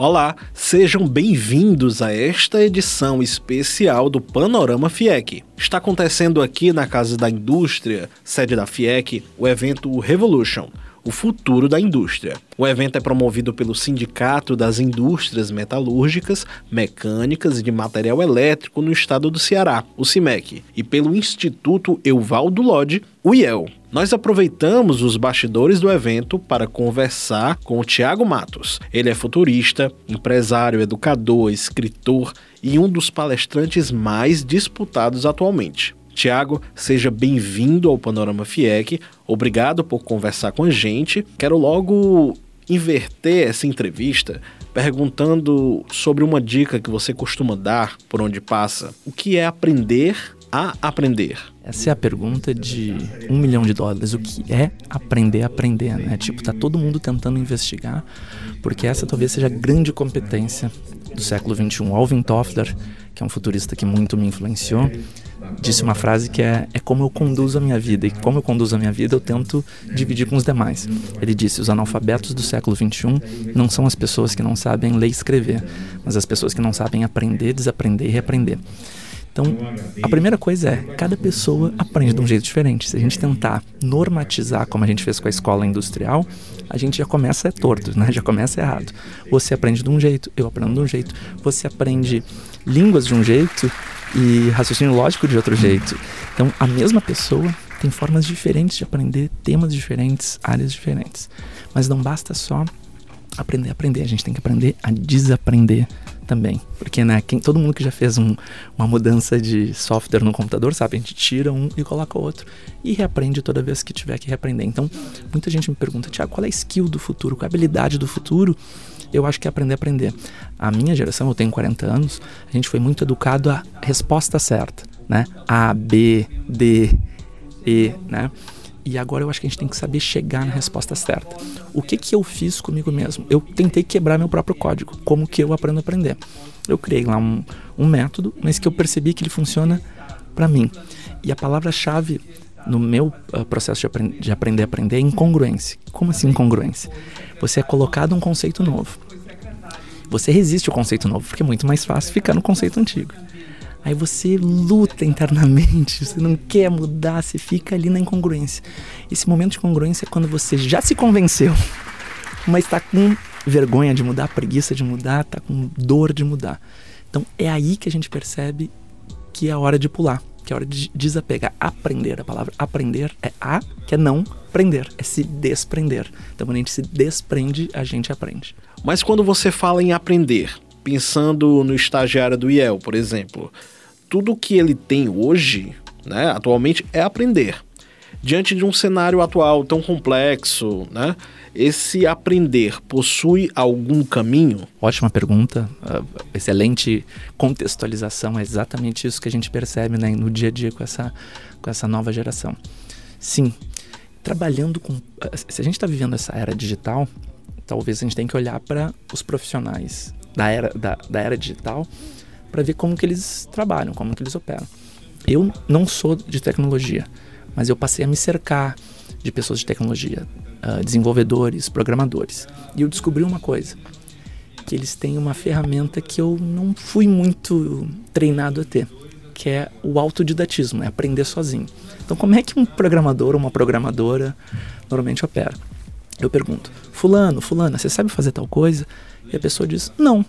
Olá, sejam bem-vindos a esta edição especial do Panorama FIEC. Está acontecendo aqui na Casa da Indústria, sede da FIEC, o evento Revolution, o futuro da indústria. O evento é promovido pelo Sindicato das Indústrias Metalúrgicas, Mecânicas e de Material Elétrico no estado do Ceará, o CIMEC, e pelo Instituto Euvaldo Lodge, o IEL. Nós aproveitamos os bastidores do evento para conversar com o Tiago Matos. Ele é futurista, empresário, educador, escritor e um dos palestrantes mais disputados atualmente. Tiago, seja bem-vindo ao Panorama FIEC. Obrigado por conversar com a gente. Quero logo inverter essa entrevista perguntando sobre uma dica que você costuma dar por onde passa. O que é aprender a aprender? Essa é a pergunta de um milhão de dólares. O que é aprender a aprender, né? Tipo, tá todo mundo tentando investigar, porque essa talvez seja a grande competência do século XXI. Alvin Toffler, que é um futurista que muito me influenciou, disse uma frase que é, é como eu conduzo a minha vida. E como eu conduzo a minha vida, eu tento dividir com os demais. Ele disse: os analfabetos do século XXI não são as pessoas que não sabem ler e escrever, mas as pessoas que não sabem aprender, desaprender e reaprender. Então, a primeira coisa é, cada pessoa aprende de um jeito diferente. Se a gente tentar normatizar, como a gente fez com a escola industrial, a gente já começa é torto, né? Já começa errado. Você aprende de um jeito, eu aprendo de um jeito. Você aprende línguas de um jeito e raciocínio lógico de outro jeito. Então, a mesma pessoa tem formas diferentes de aprender, temas diferentes, áreas diferentes. Mas não basta só aprender a aprender, a gente tem que aprender a desaprender também. Porque, né, quem, todo mundo que já fez um, uma mudança de software no computador sabe, a gente tira um e coloca outro. E reaprende toda vez que tiver que reaprender. Então, muita gente me pergunta, Tiago, qual é a skill do futuro? Qual é a habilidade do futuro? Eu acho que é aprender a aprender. A minha geração, eu tenho 40 anos, a gente foi muito educado à resposta certa, né? A, B, D, E, né? E agora eu acho que a gente tem que saber chegar na resposta certa. O que que eu fiz comigo mesmo? Eu tentei quebrar meu próprio código. Como que eu aprendo a aprender? Eu criei lá um, um método, mas que eu percebi que ele funciona para mim. E a palavra-chave no meu uh, processo de, aprend de aprender a aprender é incongruência. Como assim incongruência? Você é colocado um conceito novo. Você resiste ao conceito novo, porque é muito mais fácil ficar no conceito antigo. Aí você luta internamente, você não quer mudar, você fica ali na incongruência. Esse momento de congruência é quando você já se convenceu, mas está com vergonha de mudar, preguiça de mudar, está com dor de mudar. Então é aí que a gente percebe que é a hora de pular, que é a hora de desapegar, aprender. A palavra aprender é a, que é não prender, é se desprender. Então quando a gente se desprende, a gente aprende. Mas quando você fala em aprender, pensando no estagiário do IEL, por exemplo, tudo que ele tem hoje, né, atualmente, é aprender. Diante de um cenário atual tão complexo, né, esse aprender possui algum caminho? Ótima pergunta, uh, excelente contextualização, é exatamente isso que a gente percebe né, no dia a dia com essa, com essa nova geração. Sim, trabalhando com. Se a gente está vivendo essa era digital, talvez a gente tenha que olhar para os profissionais da era, da, da era digital para ver como que eles trabalham, como que eles operam. Eu não sou de tecnologia, mas eu passei a me cercar de pessoas de tecnologia, uh, desenvolvedores, programadores. E eu descobri uma coisa, que eles têm uma ferramenta que eu não fui muito treinado a ter, que é o autodidatismo, é aprender sozinho. Então, como é que um programador ou uma programadora normalmente opera? Eu pergunto, fulano, fulana, você sabe fazer tal coisa? E a pessoa diz: Não,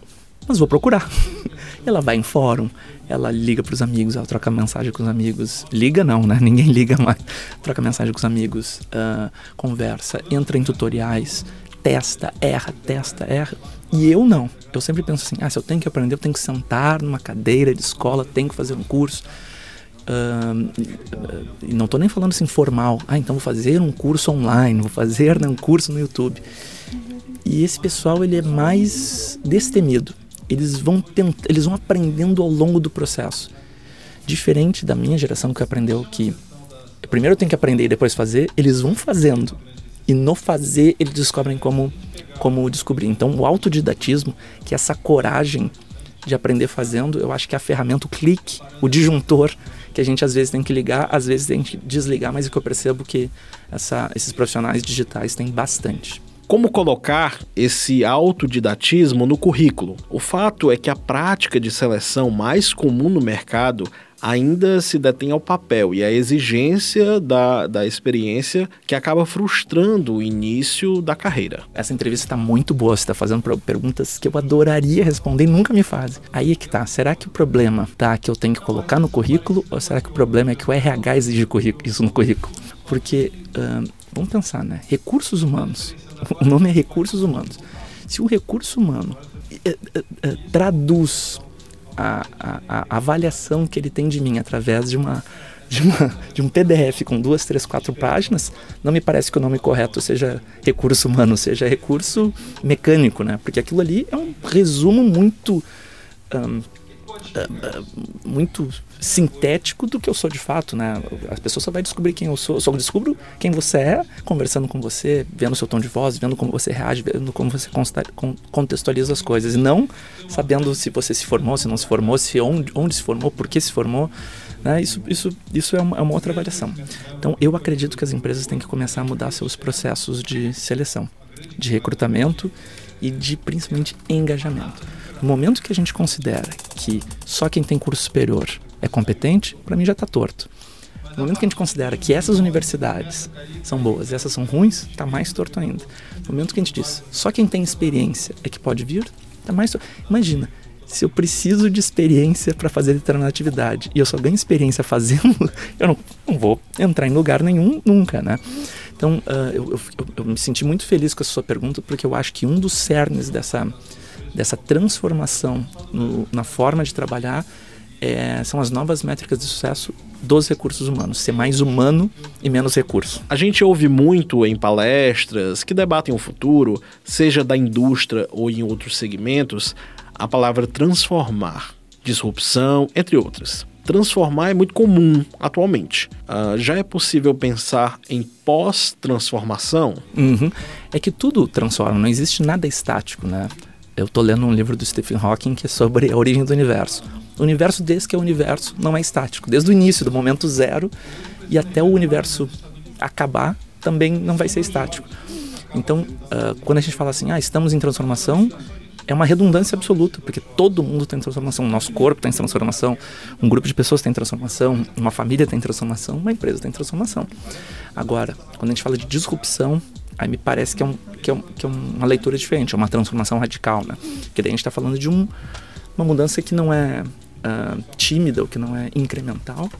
mas vou procurar. ela vai em fórum, ela liga para os amigos, ela troca mensagem com os amigos. Liga não, né? Ninguém liga mais. Troca mensagem com os amigos, uh, conversa, entra em tutoriais, testa, erra, testa, erra. E eu não. Eu sempre penso assim: ah, se eu tenho que aprender, eu tenho que sentar numa cadeira de escola, tenho que fazer um curso. Uh, não estou nem falando assim formal. Ah, então vou fazer um curso online, vou fazer né, um curso no YouTube. E esse pessoal ele é mais destemido. Eles vão tent... eles vão aprendendo ao longo do processo. Diferente da minha geração que aprendeu que primeiro tenho que aprender e depois fazer, eles vão fazendo. E no fazer eles descobrem como como descobrir. Então o autodidatismo, que é essa coragem de aprender fazendo, eu acho que é a ferramenta, o clique, o disjuntor que a gente às vezes tem que ligar, às vezes tem que desligar, mas é que eu percebo que essa, esses profissionais digitais têm bastante. Como colocar esse autodidatismo no currículo? O fato é que a prática de seleção mais comum no mercado ainda se detém ao papel e à exigência da, da experiência que acaba frustrando o início da carreira. Essa entrevista está muito boa, você está fazendo perguntas que eu adoraria responder e nunca me fazem. Aí é que tá, será que o problema tá que eu tenho que colocar no currículo ou será que o problema é que o RH exige isso no currículo? Porque, vamos pensar, né? Recursos humanos. O nome é recursos humanos. Se o recurso humano uh, uh, traduz a, a, a, avaliação que ele tem de mim através de uma, de, uma, de um PDF com duas, três, quatro páginas, não me parece que o nome correto seja recurso humano, seja recurso mecânico, né? Porque aquilo ali é um resumo muito. Um, muito sintético do que eu sou de fato, né? A pessoa só vai descobrir quem eu sou, só descubro quem você é conversando com você, vendo seu tom de voz, vendo como você reage, vendo como você contextualiza as coisas, e não sabendo se você se formou, se não se formou, se onde, onde se formou, por que se formou. Né? Isso, isso, isso é uma, é uma outra avaliação. Então, eu acredito que as empresas têm que começar a mudar seus processos de seleção, de recrutamento e de principalmente engajamento. No momento que a gente considera que só quem tem curso superior é competente, para mim já está torto. No momento que a gente considera que essas universidades são boas e essas são ruins, está mais torto ainda. No momento que a gente diz só quem tem experiência é que pode vir, está mais torto. Imagina, se eu preciso de experiência para fazer determinada atividade e eu só ganho experiência fazendo, eu não, não vou entrar em lugar nenhum nunca, né? Então, uh, eu, eu, eu, me senti muito feliz com a sua pergunta, porque eu acho que um dos cernes dessa, dessa transformação no, na forma de trabalhar é, são as novas métricas de sucesso dos recursos humanos, ser mais humano e menos recurso. A gente ouve muito em palestras que debatem o futuro, seja da indústria ou em outros segmentos, a palavra transformar, disrupção, entre outras. Transformar é muito comum atualmente. Uh, já é possível pensar em pós-transformação? Uhum. É que tudo transforma, não existe nada estático, né? Eu estou lendo um livro do Stephen Hawking que é sobre a origem do universo. O universo, desde que é o universo, não é estático. Desde o início, do momento zero e até o universo acabar, também não vai ser estático. Então, uh, quando a gente fala assim, ah, estamos em transformação, é uma redundância absoluta, porque todo mundo tem transformação. Nosso corpo tem transformação, um grupo de pessoas tem transformação, uma família tem transformação, uma empresa tem transformação. Agora, quando a gente fala de disrupção, aí me parece que é, um, que é, um, que é uma leitura diferente, é uma transformação radical, né? Porque daí a gente está falando de um, uma mudança que não é uh, tímida ou que não é incremental,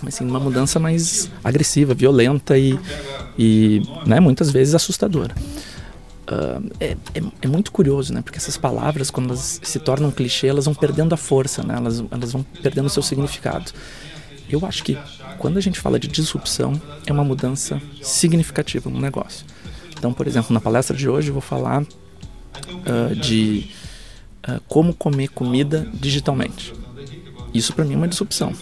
mas sim uma mudança mais agressiva, violenta e, e né, muitas vezes assustadora. Uh, é, é, é, muito curioso, né? Porque essas palavras, quando elas se tornam clichê, elas vão perdendo a força, né? Elas, elas vão perdendo o seu significado. Eu acho que quando a gente fala de disrupção, é uma mudança significativa no negócio. Então, por exemplo, na palestra de hoje eu vou falar uh, de uh, como comer comida digitalmente. Isso para mim é uma disrupção.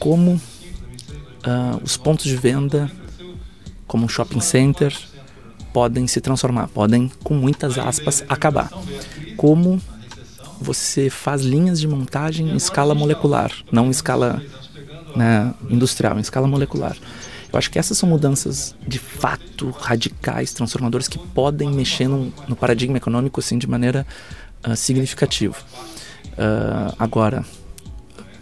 Como os pontos de venda, como um shopping center, podem se transformar, podem, com muitas aspas, acabar. Como você faz linhas de montagem em escala molecular, não em escala né, industrial, em escala molecular. Eu acho que essas são mudanças de fato radicais, transformadoras, que podem mexer no, no paradigma econômico assim, de maneira uh, significativa. Uh, agora,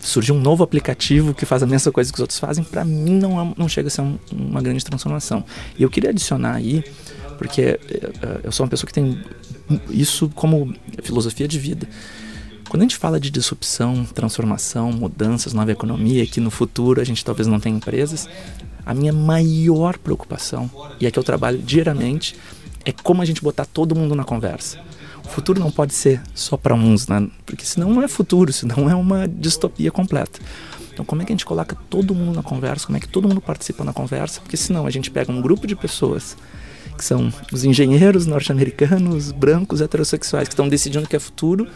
surgiu um novo aplicativo que faz a mesma coisa que os outros fazem, para mim não, é, não chega a ser um, uma grande transformação. E eu queria adicionar aí, porque uh, eu sou uma pessoa que tem isso como filosofia de vida. Quando a gente fala de disrupção, transformação, mudanças, nova economia, que no futuro a gente talvez não tenha empresas, a minha maior preocupação, e é que eu trabalho diariamente, é como a gente botar todo mundo na conversa. O futuro não pode ser só para uns, né? porque senão não é futuro, senão é uma distopia completa. Então, como é que a gente coloca todo mundo na conversa? Como é que todo mundo participa na conversa? Porque senão a gente pega um grupo de pessoas que são os engenheiros norte-americanos, brancos, heterossexuais, que estão decidindo o que é futuro.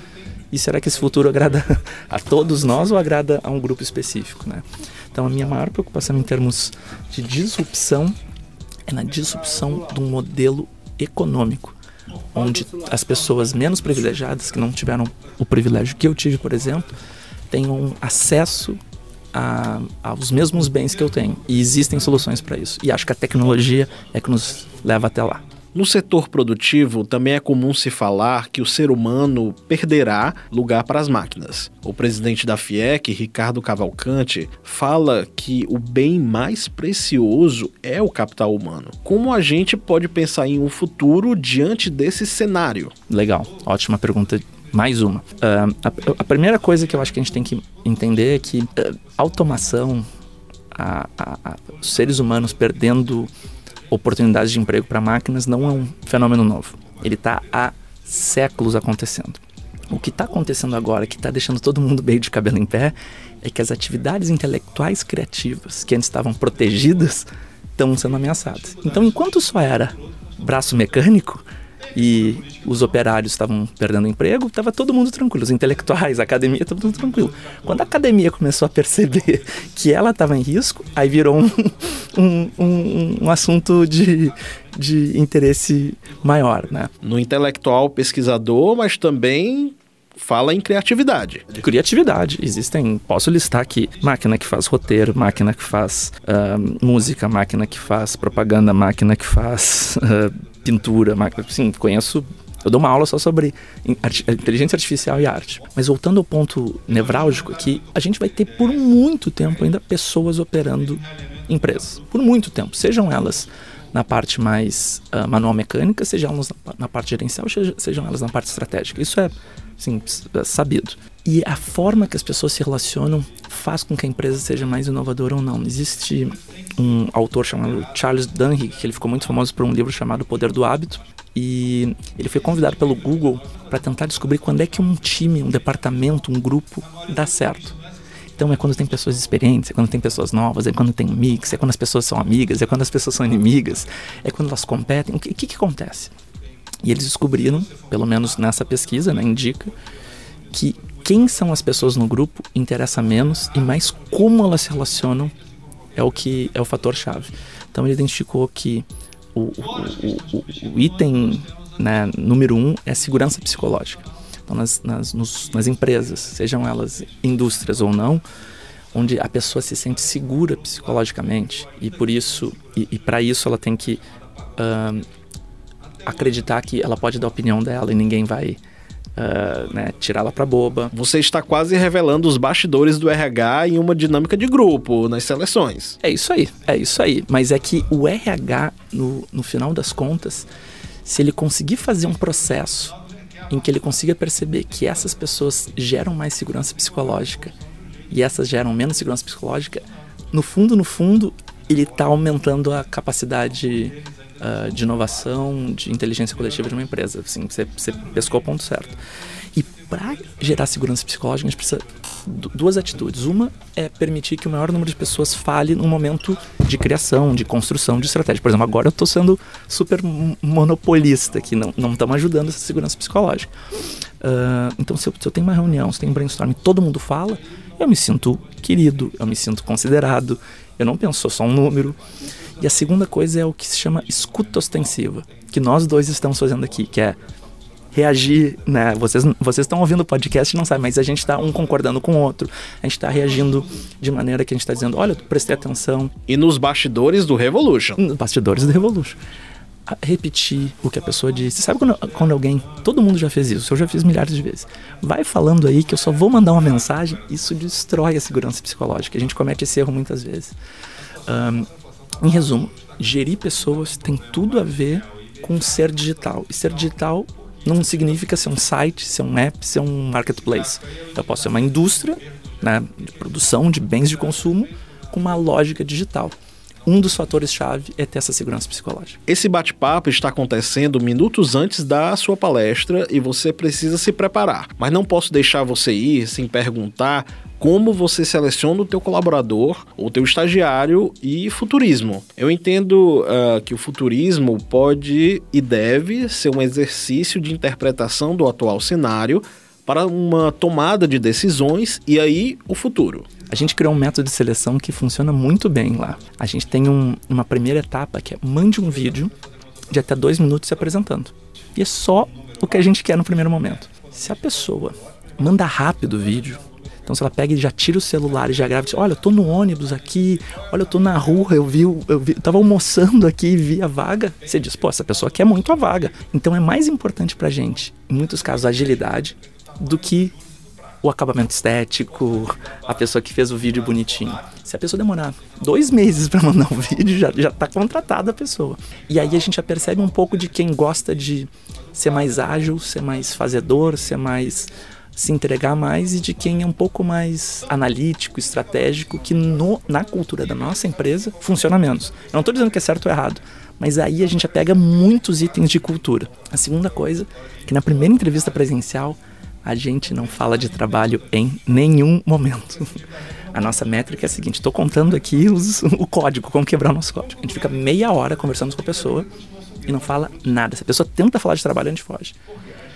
E será que esse futuro agrada a todos nós ou agrada a um grupo específico, né? Então, a minha maior preocupação em termos de disrupção é na disrupção de um modelo econômico, onde as pessoas menos privilegiadas, que não tiveram o privilégio que eu tive, por exemplo, tenham acesso a, aos mesmos bens que eu tenho. E existem soluções para isso. E acho que a tecnologia é que nos leva até lá. No setor produtivo, também é comum se falar que o ser humano perderá lugar para as máquinas. O presidente da FIEC, Ricardo Cavalcante, fala que o bem mais precioso é o capital humano. Como a gente pode pensar em um futuro diante desse cenário? Legal, ótima pergunta mais uma. Uh, a, a, primeira coisa que eu acho que a gente tem que entender é que uh, automação, a, a, os seres humanos perdendo oportunidades de emprego para máquinas não é um fenômeno novo. Ele está há séculos acontecendo. O que está acontecendo agora, que está deixando todo mundo meio de cabelo em pé, é que as atividades intelectuais criativas que antes estavam protegidas estão sendo ameaçadas. Então, enquanto só era braço mecânico, e os operários estavam perdendo emprego, estava todo mundo tranquilo, os intelectuais, a academia, todo mundo tranquilo. Quando a academia começou a perceber que ela estava em risco, aí virou um, um, um, um assunto de, de interesse maior, né? No intelectual pesquisador, mas também fala em criatividade. Criatividade. Existem, posso listar aqui, máquina que faz roteiro, máquina que faz uh, música, máquina que faz propaganda, máquina que faz uh, pintura, máquina, sim, conheço eu dou uma aula só sobre inteligência artificial e arte. Mas voltando ao ponto nevrálgico aqui, a gente vai ter por muito tempo ainda pessoas operando empresas. Por muito tempo. Sejam elas na parte mais uh, manual mecânica, sejam elas na, na parte gerencial, sejam elas na parte estratégica. Isso é sim, é sabido. E a forma que as pessoas se relacionam faz com que a empresa seja mais inovadora ou não. Existe um autor chamado Charles Duhigg, que ele ficou muito famoso por um livro chamado O Poder do Hábito, e ele foi convidado pelo Google para tentar descobrir quando é que um time, um departamento, um grupo dá certo. Então é quando tem pessoas experientes, é quando tem pessoas novas, é quando tem mix, é quando as pessoas são amigas, é quando as pessoas são inimigas, é quando elas competem. O que, que, que acontece? E eles descobriram, pelo menos nessa pesquisa, né, indica, que quem são as pessoas no grupo interessa menos e mais como elas se relacionam é o que é o fator chave. Então ele identificou que o, o, o, o item né, número um é segurança psicológica. Então nas, nas, nos, nas empresas, sejam elas indústrias ou não, onde a pessoa se sente segura psicologicamente e por isso e, e para isso ela tem que uh, acreditar que ela pode dar a opinião dela e ninguém vai uh, né, tirá-la para boba. Você está quase revelando os bastidores do RH em uma dinâmica de grupo nas seleções. É isso aí, é isso aí. Mas é que o RH, no, no final das contas, se ele conseguir fazer um processo em que ele consiga perceber que essas pessoas geram mais segurança psicológica e essas geram menos segurança psicológica, no fundo, no fundo, ele está aumentando a capacidade uh, de inovação, de inteligência coletiva de uma empresa. Assim, você, você pescou o ponto certo. E para gerar segurança psicológica, a gente precisa duas atitudes. Uma é permitir que o maior número de pessoas fale num momento de criação, de construção de estratégia. Por exemplo, agora eu estou sendo super monopolista aqui, não estamos ajudando essa segurança psicológica. Uh, então, se eu, se eu, tenho uma reunião, se tem um brainstorm e todo mundo fala, eu me sinto querido, eu me sinto considerado, eu não penso só um número. E a segunda coisa é o que se chama escuta ostensiva, que nós dois estamos fazendo aqui, que é reagir, né? Vocês vocês estão ouvindo o podcast e não sabem, mas a gente está um concordando com o outro. A gente está reagindo de maneira que a gente está dizendo, olha, prestei atenção. E nos bastidores do Revolution. Nos bastidores do Revolution. A repetir o que a pessoa disse. Sabe quando, quando alguém, todo mundo já fez isso, eu já fiz milhares de vezes. Vai falando aí que eu só vou mandar uma mensagem, isso destrói a segurança psicológica. A gente comete esse erro muitas vezes. Um, em resumo, gerir pessoas tem tudo a ver com ser digital. E ser digital não significa ser um site, ser um app, ser um marketplace. Eu posso ser uma indústria né, de produção de bens de consumo com uma lógica digital. Um dos fatores-chave é ter essa segurança psicológica. Esse bate-papo está acontecendo minutos antes da sua palestra e você precisa se preparar. Mas não posso deixar você ir sem perguntar como você seleciona o teu colaborador, o teu estagiário e futurismo. Eu entendo uh, que o futurismo pode e deve ser um exercício de interpretação do atual cenário para uma tomada de decisões e aí o futuro. A gente criou um método de seleção que funciona muito bem lá. A gente tem um, uma primeira etapa que é mande um vídeo de até dois minutos se apresentando. E é só o que a gente quer no primeiro momento. Se a pessoa manda rápido o vídeo, Então se ela pega e já tira o celular e já grava, diz, olha, eu tô no ônibus aqui, olha, eu tô na rua, eu vi, eu vi, eu tava almoçando aqui e vi a vaga. Você diz, pô, essa pessoa quer muito a vaga. Então é mais importante pra gente, em muitos casos, agilidade do que o acabamento estético, a pessoa que fez o vídeo bonitinho. Se a pessoa demorar dois meses para mandar um vídeo, já, já tá contratada a pessoa. E aí a gente já percebe um pouco de quem gosta de ser mais ágil, ser mais fazedor, ser mais se entregar mais e de quem é um pouco mais analítico, estratégico, que no, na cultura da nossa empresa funciona menos. Eu não estou dizendo que é certo ou errado, mas aí a gente já pega muitos itens de cultura. A segunda coisa, que na primeira entrevista presencial a gente não fala de trabalho em nenhum momento. A nossa métrica é a seguinte: estou contando aqui os, o código, como quebrar o nosso código. A gente fica meia hora conversando com a pessoa e não fala nada. Se a pessoa tenta falar de trabalho, a gente foge.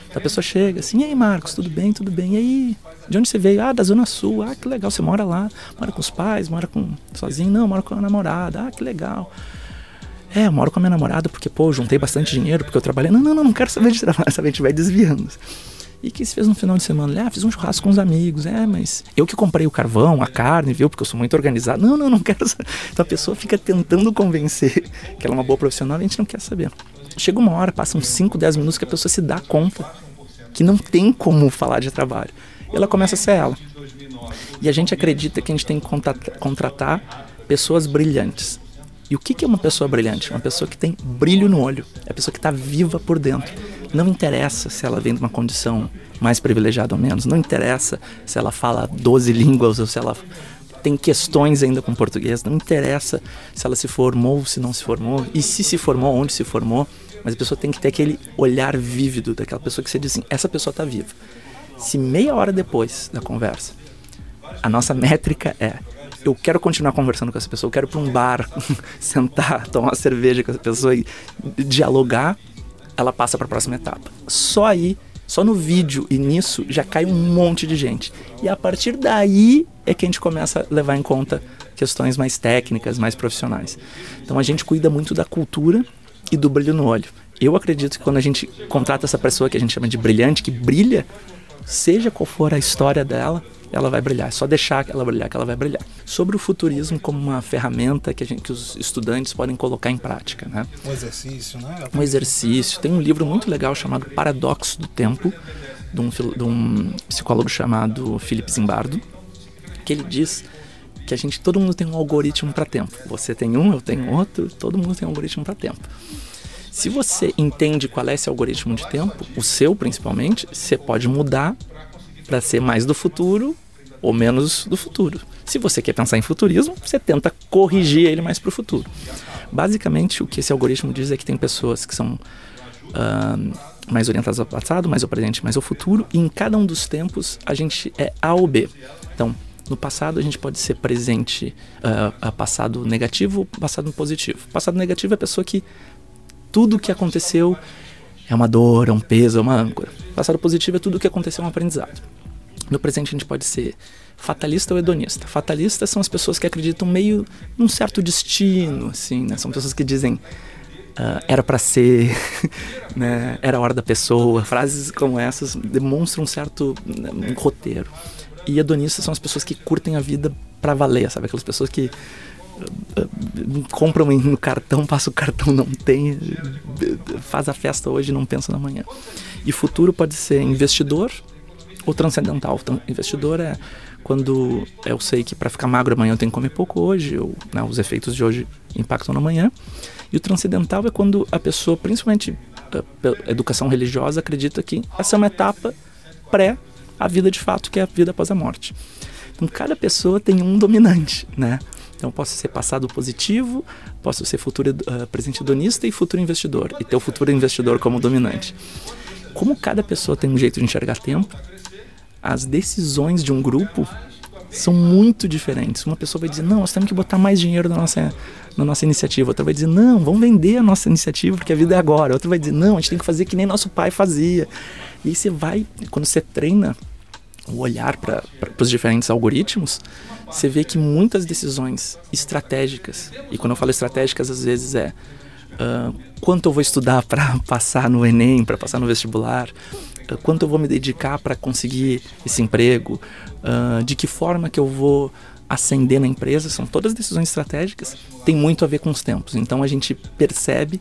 Então a pessoa chega assim: e aí, Marcos, tudo bem? Tudo bem? E aí? De onde você veio? Ah, da Zona Sul. Ah, que legal. Você mora lá? Mora com os pais? Mora com sozinho? Não, mora com a namorada. Ah, que legal. É, eu moro com a minha namorada porque, pô, juntei bastante dinheiro porque eu trabalhei. Não, não, não, não quero saber de trabalho. Sabe? A gente vai desviando. E que se fez no final de semana? Ah, fiz um churrasco com os amigos. É, mas eu que comprei o carvão, a carne, viu? Porque eu sou muito organizado. Não, não, não quero saber. Então a pessoa fica tentando convencer que ela é uma boa profissional e a gente não quer saber. Chega uma hora, passam 5, 10 minutos que a pessoa se dá conta que não tem como falar de trabalho. E ela começa a ser ela. E a gente acredita que a gente tem que contratar pessoas brilhantes. E o que é uma pessoa brilhante? Uma pessoa que tem brilho no olho. É a pessoa que está viva por dentro. Não interessa se ela vem de uma condição mais privilegiada ou menos. Não interessa se ela fala 12 línguas ou se ela tem questões ainda com português. Não interessa se ela se formou ou se não se formou. E se se formou, onde se formou. Mas a pessoa tem que ter aquele olhar vívido daquela pessoa que você diz assim: essa pessoa está viva. Se meia hora depois da conversa, a nossa métrica é eu quero continuar conversando com essa pessoa, eu quero para um bar, sentar, tomar uma cerveja com essa pessoa e dialogar, ela passa para a próxima etapa. Só aí, só no vídeo e nisso já cai um monte de gente. E a partir daí é que a gente começa a levar em conta questões mais técnicas, mais profissionais. Então a gente cuida muito da cultura e do brilho no olho. Eu acredito que quando a gente contrata essa pessoa que a gente chama de brilhante, que brilha, seja qual for a história dela, ela vai brilhar. É só deixar ela brilhar que ela vai brilhar. Sobre o futurismo como uma ferramenta que, a gente, que os estudantes podem colocar em prática, né? Um exercício, né? Um exercício. Tem um livro muito legal chamado Paradoxo do Tempo, de um, de um psicólogo chamado Philip Zimbardo, que ele diz que a gente todo mundo tem um algoritmo para tempo. Você tem um, eu tenho outro, todo mundo tem um algoritmo para tempo. Se você entende qual é esse algoritmo de tempo, o seu principalmente, você pode mudar para ser mais do futuro ou menos do futuro. Se você quer pensar em futurismo, você tenta corrigir ele mais para o futuro. Basicamente, o que esse algoritmo diz é que tem pessoas que são uh, mais orientadas ao passado, mais ao presente, mais ao futuro, e em cada um dos tempos a gente é A ou B. Então, no passado a gente pode ser presente, uh, passado negativo, passado positivo. Passado negativo é a pessoa que tudo que aconteceu é uma dor, é um peso, é uma âncora. Passado positivo é tudo que aconteceu é um aprendizado. No presente a gente pode ser fatalista ou hedonista. Fatalistas são as pessoas que acreditam meio num certo destino, assim, né? São pessoas que dizem uh, era para ser, né? Era a hora da pessoa. Frases como essas demonstram um certo né, um roteiro. E hedonistas são as pessoas que curtem a vida para valer, sabe? Aquelas pessoas que compram no cartão, passa o cartão, não tem, faz a festa hoje, não pensa na manhã. E futuro pode ser investidor, o transcendental. Então, investidor é quando eu sei que para ficar magro amanhã eu tenho que comer pouco hoje, ou né, os efeitos de hoje impactam na manhã. E o transcendental é quando a pessoa, principalmente a educação religiosa, acredita que essa é uma etapa pré a vida de fato, que é a vida após a morte. Então, cada pessoa tem um dominante, né? Então, posso ser passado positivo, posso ser futuro uh, presente hedonista e futuro investidor, e ter o futuro investidor como dominante. Como cada pessoa tem um jeito de enxergar tempo, as decisões de um grupo são muito diferentes. Uma pessoa vai dizer, não, nós temos que botar mais dinheiro na nossa, na nossa iniciativa. Outra vai dizer, não, vamos vender a nossa iniciativa porque a vida é agora. Outra vai dizer, não, a gente tem que fazer que nem nosso pai fazia. E aí você vai, quando você treina o olhar para os diferentes algoritmos, você vê que muitas decisões estratégicas, e quando eu falo estratégicas, às vezes é uh, quanto eu vou estudar para passar no Enem, para passar no vestibular, uh, quanto eu vou me dedicar para conseguir esse emprego, uh, de que forma que eu vou ascender na empresa, são todas decisões estratégicas, tem muito a ver com os tempos. Então a gente percebe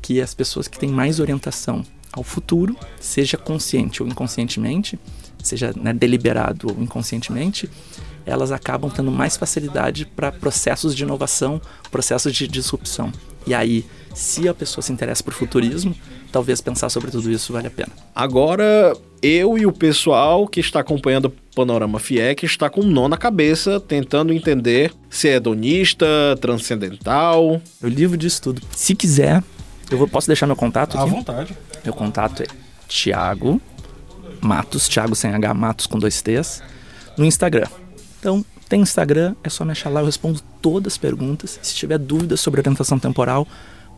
que as pessoas que têm mais orientação ao futuro, seja consciente ou inconscientemente, seja né, deliberado ou inconscientemente, elas acabam tendo mais facilidade para processos de inovação, processos de disrupção. E aí, se a pessoa se interessa por futurismo, talvez pensar sobre tudo isso vale a pena. Agora, eu e o pessoal que está acompanhando o Panorama FIEC está com um nó na cabeça, tentando entender se é hedonista, transcendental. Eu livro disso tudo. Se quiser, eu vou, posso deixar meu contato aqui? À vontade. Meu contato é Thiago Matos, Thiago sem H, Matos com dois T's, no Instagram. Então, tem Instagram, é só me achar lá, eu respondo todas as perguntas. Se tiver dúvidas sobre orientação temporal,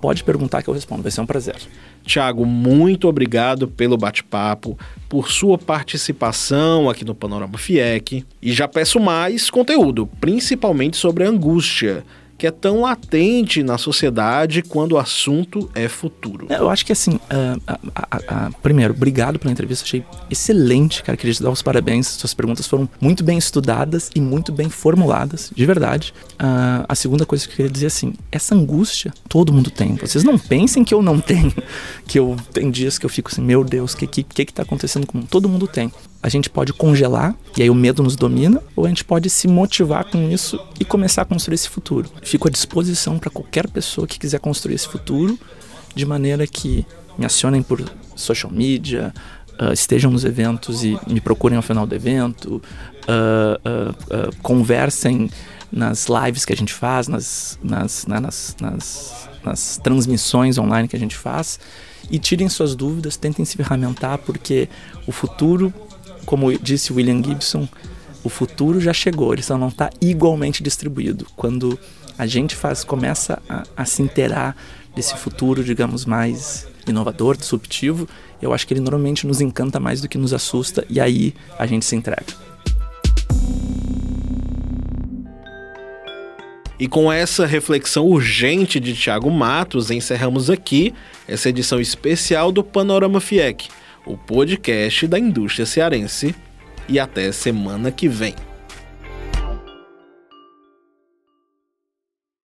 pode perguntar que eu respondo, vai ser um prazer. Tiago, muito obrigado pelo bate-papo, por sua participação aqui no Panorama FIEC. E já peço mais conteúdo, principalmente sobre a angústia que é tão latente na sociedade quando o assunto é futuro. É, eu acho que assim, uh, uh, uh, primeiro, obrigado pela entrevista, achei excelente, cara, queria te dar os parabéns, suas perguntas foram muito bem estudadas e muito bem formuladas, de verdade. Ah, a segunda coisa que eu queria dizer assim, essa angústia todo mundo tem, vocês não pensem que eu não tenho, que eu tem dias que eu fico assim, meu Deus, o que, que, que que tá acontecendo com todo mundo tem a gente pode congelar e aí o medo nos domina, ou a gente pode se motivar com isso e começar a construir esse futuro. Fico à disposição para qualquer pessoa que quiser construir esse futuro, de maneira que me acionem por social media, uh, estejam nos eventos e me procurem ao final do evento, uh, uh, conversem nas lives que a gente faz, nas, nas, né, nas, nas, nas transmissões online que a gente faz e tirem suas dúvidas, tentem se ferramentar, porque o futuro como disse William Gibson, o futuro já chegou, ele só não está igualmente distribuído. Quando a gente faz, começa a, a se inteirar desse futuro, digamos, mais inovador, disruptivo, eu acho que ele normalmente nos encanta mais do que nos assusta e aí a gente se entrega. E com essa reflexão urgente de Tiago Matos, encerramos aqui essa edição especial do Panorama FIEC o podcast da indústria cearense. E até semana que vem.